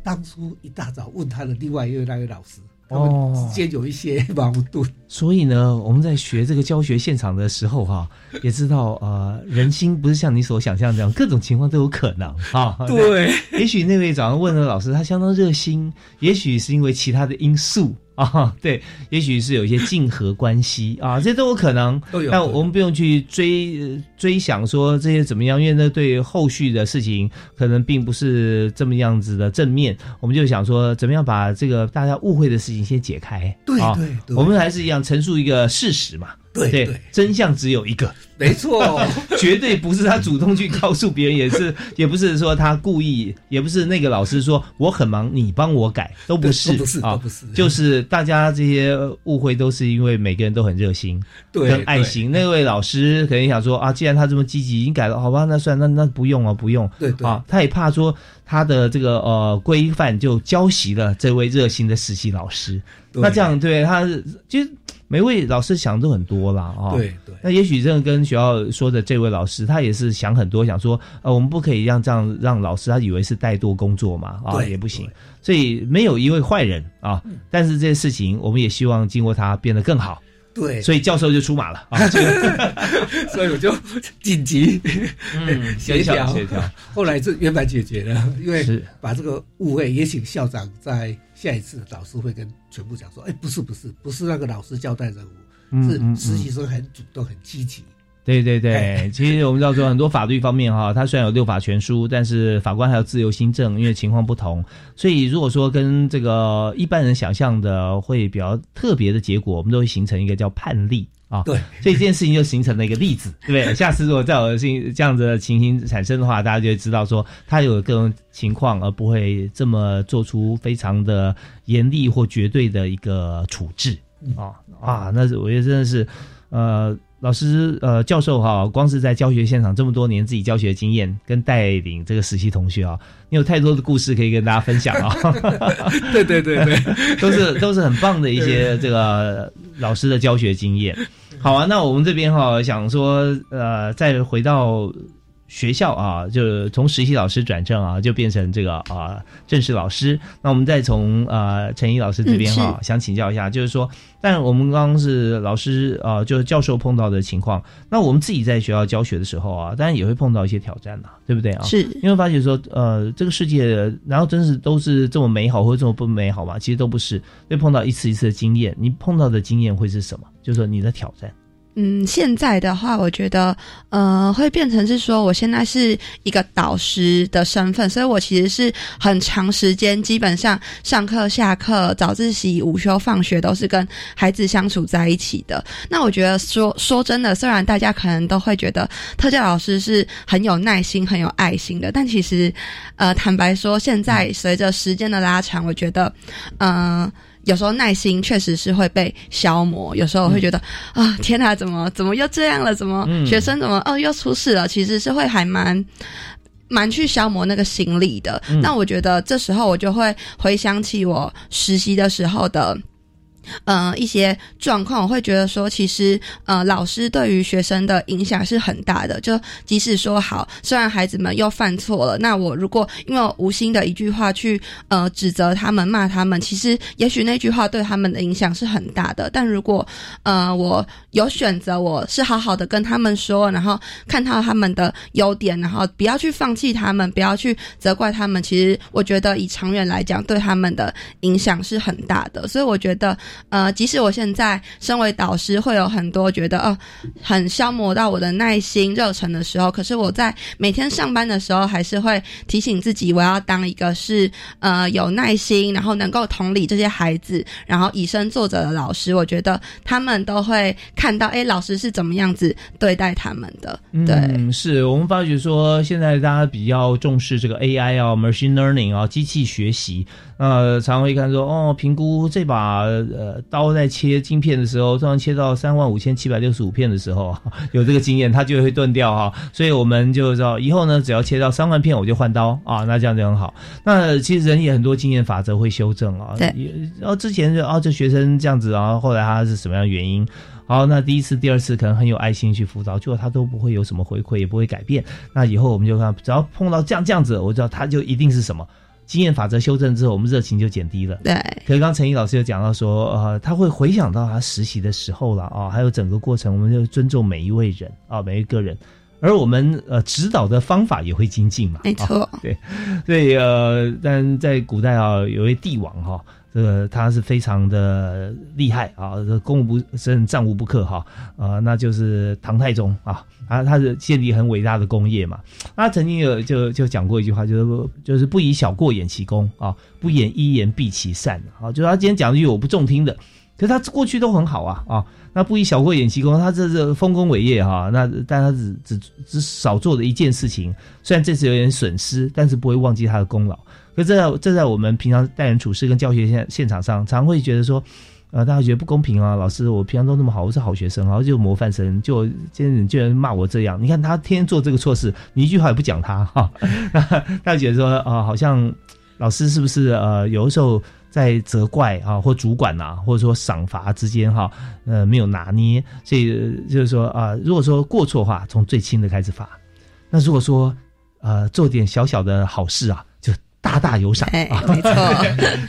当初一大早问他的另外一位那位老师。哦，之间有一些 [laughs] 矛盾，所以呢，我们在学这个教学现场的时候，哈，也知道呃，人心不是像你所想象这样，各种情况都有可能啊。对，也许那位早上问的老师，他相当热心，也许是因为其他的因素。啊，对，也许是有一些竞合关系啊，这都有可能。但我们不用去追追想说这些怎么样，因为那对后续的事情可能并不是这么样子的正面。我们就想说，怎么样把这个大家误会的事情先解开？对对，我们还是一样陈述一个事实嘛。对对，真相只有一个，没错，[laughs] 绝对不是他主动去告诉别人，也是 [laughs] 也不是说他故意，也不是那个老师说我很忙，你帮我改，都不是，不是啊，不是，就是大家这些误会都是因为每个人都很热心，[laughs] 对，跟爱心。那位老师可能想说啊，既然他这么积极，已经改了，好吧，那算那那不用啊，不用，对对。啊，他也怕说他的这个呃规范就教习了这位热心的实习老师，那这样对他就。每位老师想都很多啦，啊，对对，那也许真的跟学校说的这位老师，他也是想很多，想说，呃，我们不可以让这样让老师他以为是怠惰工作嘛，啊，也不行，所以没有一位坏人啊，但是这些事情，我们也希望经过他变得更好。对，所以教授就出马了啊，[laughs] 所以我就紧急 [laughs] 协调。协调，后来是圆满解决了，因为把这个误会也请校长在下一次导师会跟全部讲说，哎，不是不是不是那个老师交代任务，是实习生很主动很积极。对对对，其实我们知道说很多法律方面哈，它虽然有六法全书，但是法官还有自由新政，因为情况不同，所以如果说跟这个一般人想象的会比较特别的结果，我们都会形成一个叫判例啊。对，所以这件事情就形成了一个例子，[laughs] 对不对？下次如果再有性这样子的情形产生的话，大家就会知道说他有各种情况，而不会这么做出非常的严厉或绝对的一个处置。啊啊，那是我觉得真的是，呃，老师呃教授哈，光是在教学现场这么多年自己教学经验跟带领这个实习同学啊，你有太多的故事可以跟大家分享 [laughs] 啊。对对对对，[laughs] 都是都是很棒的一些这个老师的教学经验。好啊，那我们这边哈想说呃，再回到。学校啊，就从实习老师转正啊，就变成这个啊正式老师。那我们再从呃陈毅老师这边哈，想请教一下，就是说，但我们刚刚是老师啊，就是教授碰到的情况，那我们自己在学校教学的时候啊，当然也会碰到一些挑战呐，对不对啊？是，因为发觉说，呃，这个世界，然后真是都是这么美好或者这么不美好嘛？其实都不是，会碰到一次一次的经验。你碰到的经验会是什么？就是说你的挑战。嗯，现在的话，我觉得，呃，会变成是说，我现在是一个导师的身份，所以我其实是很长时间，基本上上课、下课、早自习、午休、放学都是跟孩子相处在一起的。那我觉得说说真的，虽然大家可能都会觉得特教老师是很有耐心、很有爱心的，但其实，呃，坦白说，现在随着时间的拉长，我觉得，嗯。有时候耐心确实是会被消磨，有时候会觉得啊，天哪，怎么怎么又这样了？怎么学生怎么哦又出事了？其实是会还蛮蛮去消磨那个心力的。那我觉得这时候我就会回想起我实习的时候的。呃，一些状况，我会觉得说，其实呃，老师对于学生的影响是很大的。就即使说好，虽然孩子们又犯错了，那我如果因为无心的一句话去呃指责他们、骂他们，其实也许那句话对他们的影响是很大的。但如果呃我有选择，我是好好的跟他们说，然后看到他们的优点，然后不要去放弃他们，不要去责怪他们。其实我觉得以长远来讲，对他们的影响是很大的。所以我觉得。呃，即使我现在身为导师，会有很多觉得哦，很消磨到我的耐心、热忱的时候，可是我在每天上班的时候，还是会提醒自己，我要当一个是呃有耐心，然后能够同理这些孩子，然后以身作则的老师。我觉得他们都会看到，哎，老师是怎么样子对待他们的。对，是我们发觉说，现在大家比较重视这个 AI 啊，machine learning 啊，机器学习。呃，常会看说，哦，评估这把呃刀在切晶片的时候，突然切到三万五千七百六十五片的时候，[laughs] 有这个经验，它就会断掉哈。所以我们就知道，以后呢，只要切到三万片，我就换刀啊。那这样就很好。那其实人也很多经验法则会修正啊。对。然后之前就啊，这学生这样子啊，后来他是什么样原因？好，那第一次、第二次可能很有爱心去辅导，结果他都不会有什么回馈，也不会改变。那以后我们就看，只要碰到这样这样子，我知道他就一定是什么。经验法则修正之后，我们热情就减低了。对，可是刚陈毅老师有讲到说，呃，他会回想到他实习的时候了啊，还有整个过程，我们就尊重每一位人啊，每一个人，而我们呃指导的方法也会精进嘛。没错，对，所以呃，但在古代啊，有位帝王哈。这个他是非常的厉害啊，这攻无不胜，战无不克哈，啊，那就是唐太宗啊，啊，他是建立很伟大的功业嘛。他曾经有就就讲过一句话，就是就是不以小过掩其功啊，不掩一言蔽其善啊。就是他今天讲一句我不中听的，可是他过去都很好啊啊，那不以小过掩其功，他这是丰功伟业哈，那但他只只只少做了一件事情，虽然这次有点损失，但是不会忘记他的功劳。可这在这在我们平常待人处事跟教学现现场上，常会觉得说，呃，大家觉得不公平啊。老师，我平常都那么好，我是好学生，然后就模范生，就今天你居然骂我这样。你看他天天做这个错事，你一句话也不讲他哈。[laughs] 大家觉得说啊，好像老师是不是呃，有的时候在责怪啊，或主管呐，或者说赏罚之间哈，呃，没有拿捏。所以就是说啊，如果说过错话，从最轻的开始罚。那如果说呃，做点小小的好事啊。大大有赏啊！没错，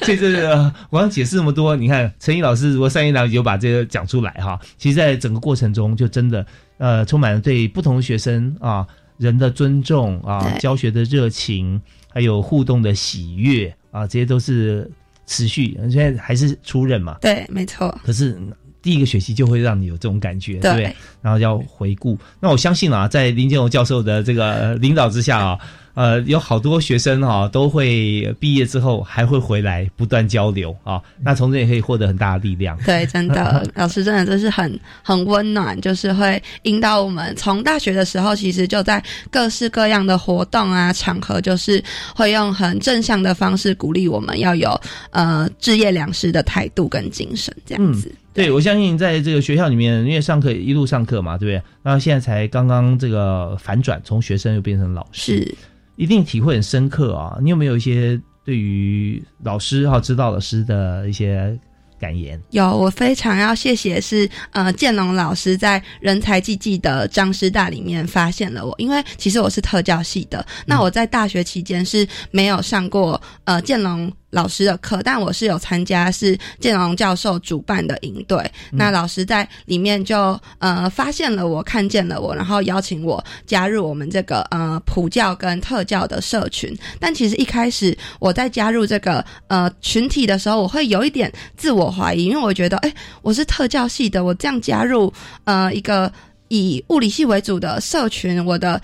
所 [laughs] 以这个我刚解释那么多，你看陈毅老师如果三言两语就把这个讲出来哈，其实在整个过程中就真的呃充满了对不同学生啊人的尊重啊教学的热情，还有互动的喜悦啊，这些都是持续。现在还是初任嘛？对，没错。可是第一个学期就会让你有这种感觉，对不对？然后要回顾。那我相信啊，在林建荣教授的这个领导之下啊。呃，有好多学生哈都会毕业之后还会回来不断交流啊，那从这也可以获得很大的力量。对，真的，[laughs] 老师真的就是很很温暖，就是会引导我们。从大学的时候，其实就在各式各样的活动啊场合，就是会用很正向的方式鼓励我们要有呃置业良师的态度跟精神，这样子。对，我相信在这个学校里面，因为上课一路上课嘛，对不对？那现在才刚刚这个反转，从学生又变成老师，是一定体会很深刻啊！你有没有一些对于老师哈指导老师的一些感言？有，我非常要谢谢是呃建龙老师在人才济济的张师大里面发现了我，因为其实我是特教系的，那我在大学期间是没有上过呃建龙。老师的课，但我是有参加是建龙教授主办的营队。那老师在里面就呃发现了我，看见了我，然后邀请我加入我们这个呃普教跟特教的社群。但其实一开始我在加入这个呃群体的时候，我会有一点自我怀疑，因为我觉得，哎，我是特教系的，我这样加入呃一个以物理系为主的社群，我的。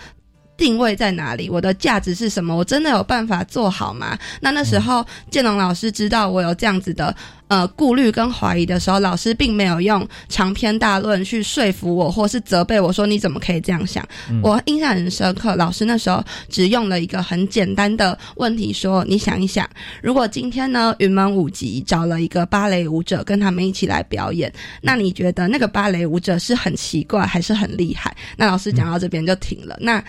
定位在哪里？我的价值是什么？我真的有办法做好吗？那那时候建龙老师知道我有这样子的。呃，顾虑跟怀疑的时候，老师并没有用长篇大论去说服我，或是责备我说你怎么可以这样想。我印象很深刻，老师那时候只用了一个很简单的问题说：你想一想，如果今天呢云门舞集找了一个芭蕾舞者跟他们一起来表演，那你觉得那个芭蕾舞者是很奇怪还是很厉害？那老师讲到这边就停了。那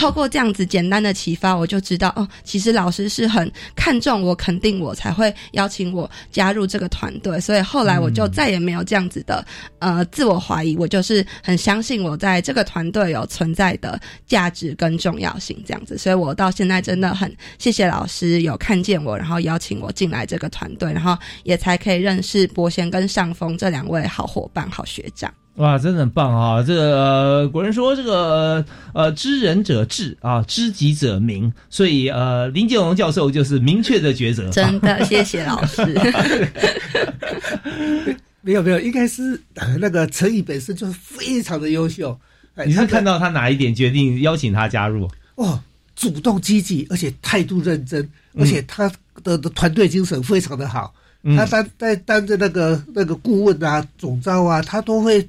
透过这样子简单的启发，我就知道哦，其实老师是很看重我、肯定我，才会邀请我加入这个。团队，所以后来我就再也没有这样子的呃自我怀疑，我就是很相信我在这个团队有存在的价值跟重要性这样子，所以我到现在真的很谢谢老师有看见我，然后邀请我进来这个团队，然后也才可以认识博贤跟上峰这两位好伙伴、好学长。哇，真的很棒啊！这个古人说，这个呃，知人者智啊，知己者明。所以呃，林建龙教授就是明确的抉择。真的，谢谢老师。[laughs] 没有没有，应该是那个陈毅本身就是非常的优秀。你是看到他哪一点决定邀请他加入？哦，主动积极，而且态度认真，而且他的的团队精神非常的好。他担在担着那个那个顾问啊、总招啊，他都会。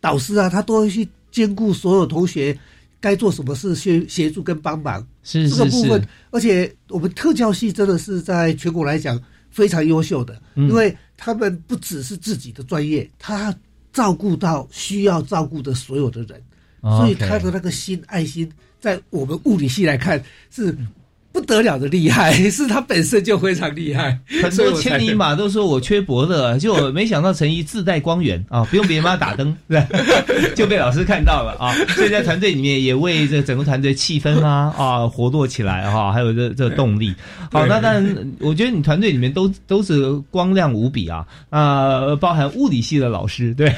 导师啊，他都会去兼顾所有同学该做什么事，协协助跟帮忙。是这个部分，而且我们特教系真的是在全国来讲非常优秀的，因为他们不只是自己的专业，他照顾到需要照顾的所有的人，所以他的那个心爱心，在我们物理系来看是。不得了的厉害，[laughs] 是他本身就非常厉害。很多千里马都说我缺伯乐，就没想到陈怡自带光源啊，不用别人帮他打灯，对，[laughs] 就被老师看到了啊。所以在团队里面也为这整个团队气氛啊啊活络起来哈，还有这这动力。好，那当然，我觉得你团队里面都都是光亮无比啊啊，包含物理系的老师，对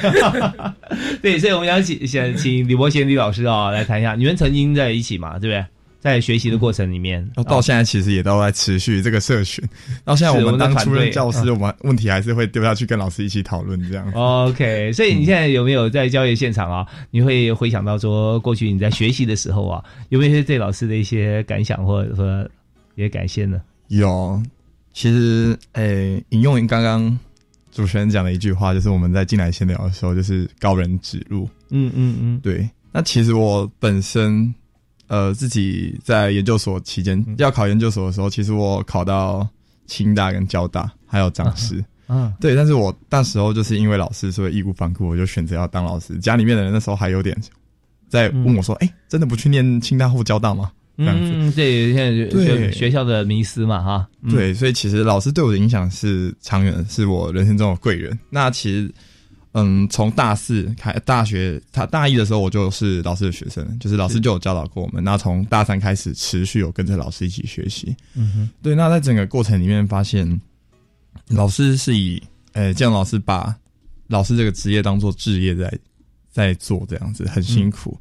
[laughs] 对，所以我们想请想请李伯贤李老师啊来谈一下，你们曾经在一起嘛，对不对？在学习的过程里面，到现在其实也都在持续这个社群。[laughs] 到现在我们当初任教师，我们问题还是会丢下去跟老师一起讨论这样。[laughs] OK，所以你现在有没有在教育现场啊？你会回想到说过去你在学习的时候啊，有没有对老师的一些感想或者说也感谢呢？有，其实诶，引用刚刚主持人讲的一句话，就是我们在进来闲聊的时候，就是高人指路。嗯嗯嗯，对。那其实我本身。呃，自己在研究所期间要考研究所的时候，其实我考到清大跟交大，还有长师。[laughs] 嗯，对，但是我那时候就是因为老师所以义无反顾，我就选择要当老师。家里面的人那时候还有点在问我说：“哎，真的不去念清大或交大吗？”这样子，嗯对，现在对学校的迷思嘛，哈。对，所以其实老师对我的影响是长远，是我人生中的贵人。那其实。嗯，从大四开大学，他大一的时候，我就是老师的学生，就是老师就有教导过我们。那从大三开始，持续有跟着老师一起学习。嗯哼，对。那在整个过程里面，发现老师是以，呃，建老师把老师这个职业当做置业在在做，这样子很辛苦。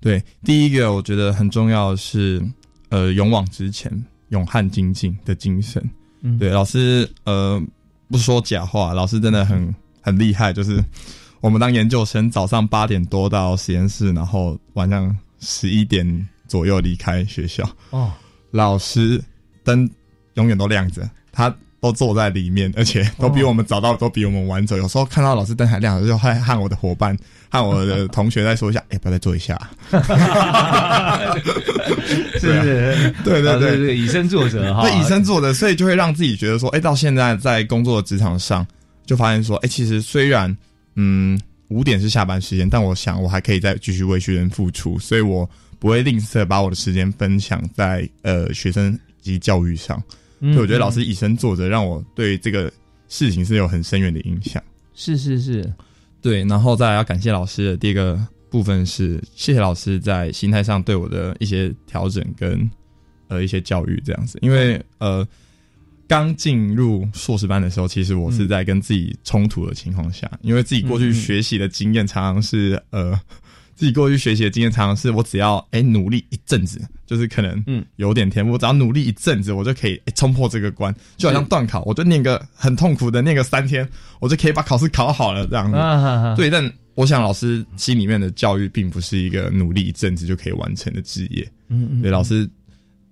对，第一个我觉得很重要的是，呃，勇往直前、勇悍精进的精神。嗯，对，老师，呃，不说假话，老师真的很。很厉害，就是我们当研究生，早上八点多到实验室，然后晚上十一点左右离开学校。哦，老师灯永远都亮着，他都坐在里面，而且都比我们早到，都比我们晚走。有时候看到老师灯还亮着，就还和我的伙伴、和我的同学再说一下，哎，不要再坐一下。是不是？对对对对，以身作则哈，对以身作则，所以就会让自己觉得说，哎，到现在在工作的职场上，就发现说，哎，其实虽然嗯五点是下班时间，但我想我还可以再继续为学生付出，所以我不会吝啬把我的时间分享在呃学生及教育上。所以我觉得老师以身作则，让我对这个事情是有很深远的影响。是是是，对，然后再要感谢老师的第一个。部分是谢谢老师在心态上对我的一些调整跟呃一些教育这样子，因为呃刚进入硕士班的时候，其实我是在跟自己冲突的情况下，因为自己过去学习的经验常常是呃 [laughs] 自己过去学习的经验常常是我只要哎努力一阵子，就是可能嗯有点天赋，只要努力一阵子，我就可以冲破这个关，就好像断考，我就念个很痛苦的念个三天，我就可以把考试考好了这样子，对，但。我想老师心里面的教育并不是一个努力一阵子就可以完成的职业。嗯嗯，对，老师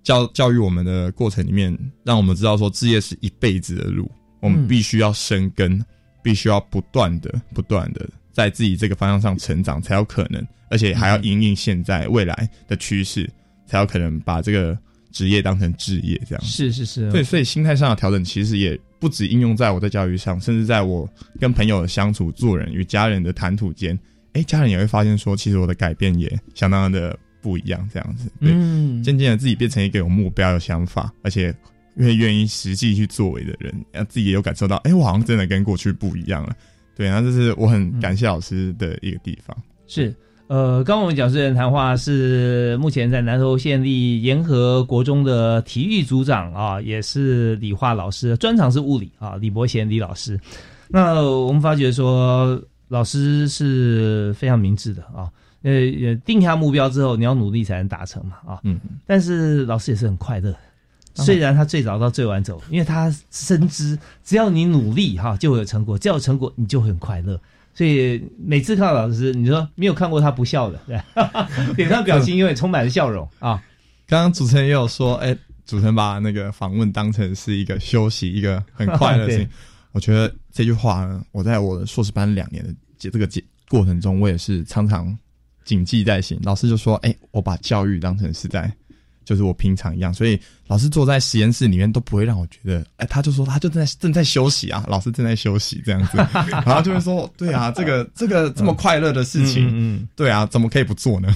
教教育我们的过程里面，让我们知道说，职业是一辈子的路，我们必须要生根，必须要不断的、不断的在自己这个方向上成长，才有可能，而且还要因应现在未来的趋势，才有可能把这个职业当成置业这样。是是是，对，所以心态上的调整其实也。不止应用在我的教育上，甚至在我跟朋友的相处、做人与家人的谈吐间，哎，家人也会发现说，其实我的改变也相当的不一样。这样子，嗯，渐渐的自己变成一个有目标、有想法，而且越愿意实际去作为的人，让自己也有感受到，哎，我好像真的跟过去不一样了。对，然后这是我很感谢老师的一个地方。是。呃，刚我们讲师人谈话是目前在南投县立沿河国中的体育组长啊，也是理化老师，专长是物理啊，李伯贤李老师。那我们发觉说，老师是非常明智的啊，呃，定下目标之后，你要努力才能达成嘛啊。嗯。但是老师也是很快乐，虽然他最早到最晚走，因为他深知只要你努力哈，就会有成果，只要有成果，你就会很快乐。所以每次看到老师，你说没有看过他不笑的，[laughs] 对，脸上表情永远充满了笑容啊。[laughs] 刚刚主持人也有说，哎，主持人把那个访问当成是一个休息，一个很快乐的事情。[laughs] 我觉得这句话呢，我在我的硕士班两年的这这个过程中，我也是常常谨记在心。老师就说，哎，我把教育当成是在。就是我平常一样，所以老师坐在实验室里面都不会让我觉得，哎，他就说他就正在正在休息啊，老师正在休息这样子，然后就会说，对啊，这个这个这么快乐的事情，嗯，对啊，怎么可以不做呢？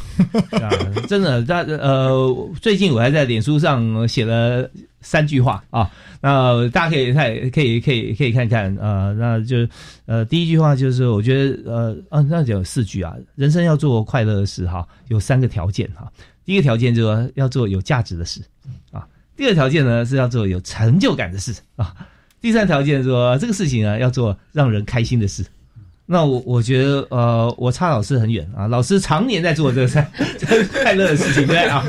[laughs] 真的，在呃，最近我还在脸书上写了三句话啊，那大家可以看，可以可以可以看看啊，那就呃，第一句话就是我觉得呃啊，那有四句啊，人生要做快乐的事哈，有三个条件哈。第一个条件就是要做有价值的事，啊，第二条件呢是要做有成就感的事啊，第三条件说这个事情啊要做让人开心的事。那我我觉得呃，我差老师很远啊，老师常年在做这个 [laughs] 快乐的事情，对啊，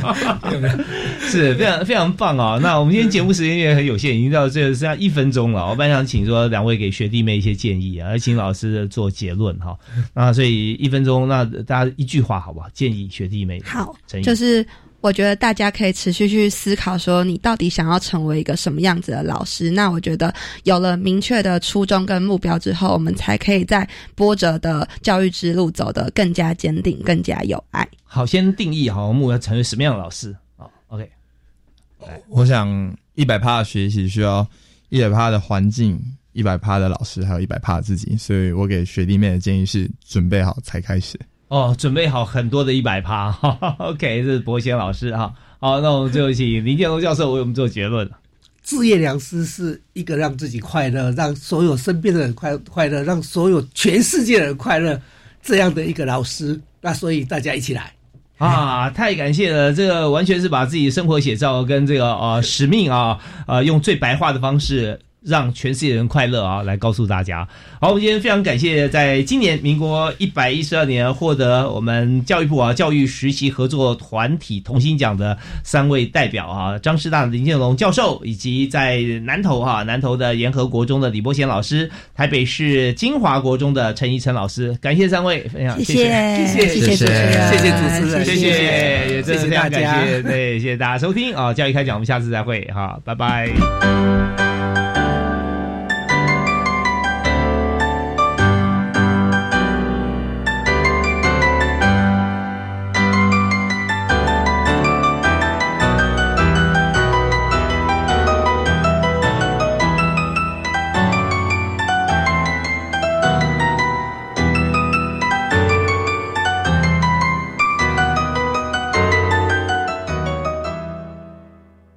[laughs] 是非常非常棒啊。那我们今天节目时间也很有限，已经到这个剩下一分钟了。我本来想请说两位给学弟妹一些建议啊，而请老师做结论哈。那所以一分钟，那大家一句话好不好？建议学弟妹好，就是。我觉得大家可以持续去思考，说你到底想要成为一个什么样子的老师。那我觉得有了明确的初衷跟目标之后，我们才可以在波折的教育之路走得更加坚定、更加有爱。好，先定义好目标，成为什么样的老师啊？OK，我想一百趴的学习需要一百趴的环境，一百趴的老师，还有一百趴的自己。所以我给学弟妹的建议是：准备好才开始。哦，准备好很多的一百趴，[laughs] OK，这是博贤老师哈。好，那我们最后请林建龙教授为我们做结论。置业良师是一个让自己快乐，让所有身边的人快快乐，让所有全世界的人快乐这样的一个老师。那所以大家一起来啊！太感谢了，这个完全是把自己生活写照跟这个呃使命啊，呃用最白话的方式。让全世界人快乐啊！来告诉大家。好，我们今天非常感谢，在今年民国一百一十二年获得我们教育部啊教育实习合作团体同心奖的三位代表啊，张师大的林建龙教授，以及在南投哈南投的沿河国中的李波贤老师，台北市金华国中的陈怡晨老师，感谢三位，非常谢谢谢谢谢谢主持人，谢谢主持人，谢谢，也真的非常感谢谢大谢，对，谢谢大家收听啊，教育开讲，我们下次再会哈，拜拜。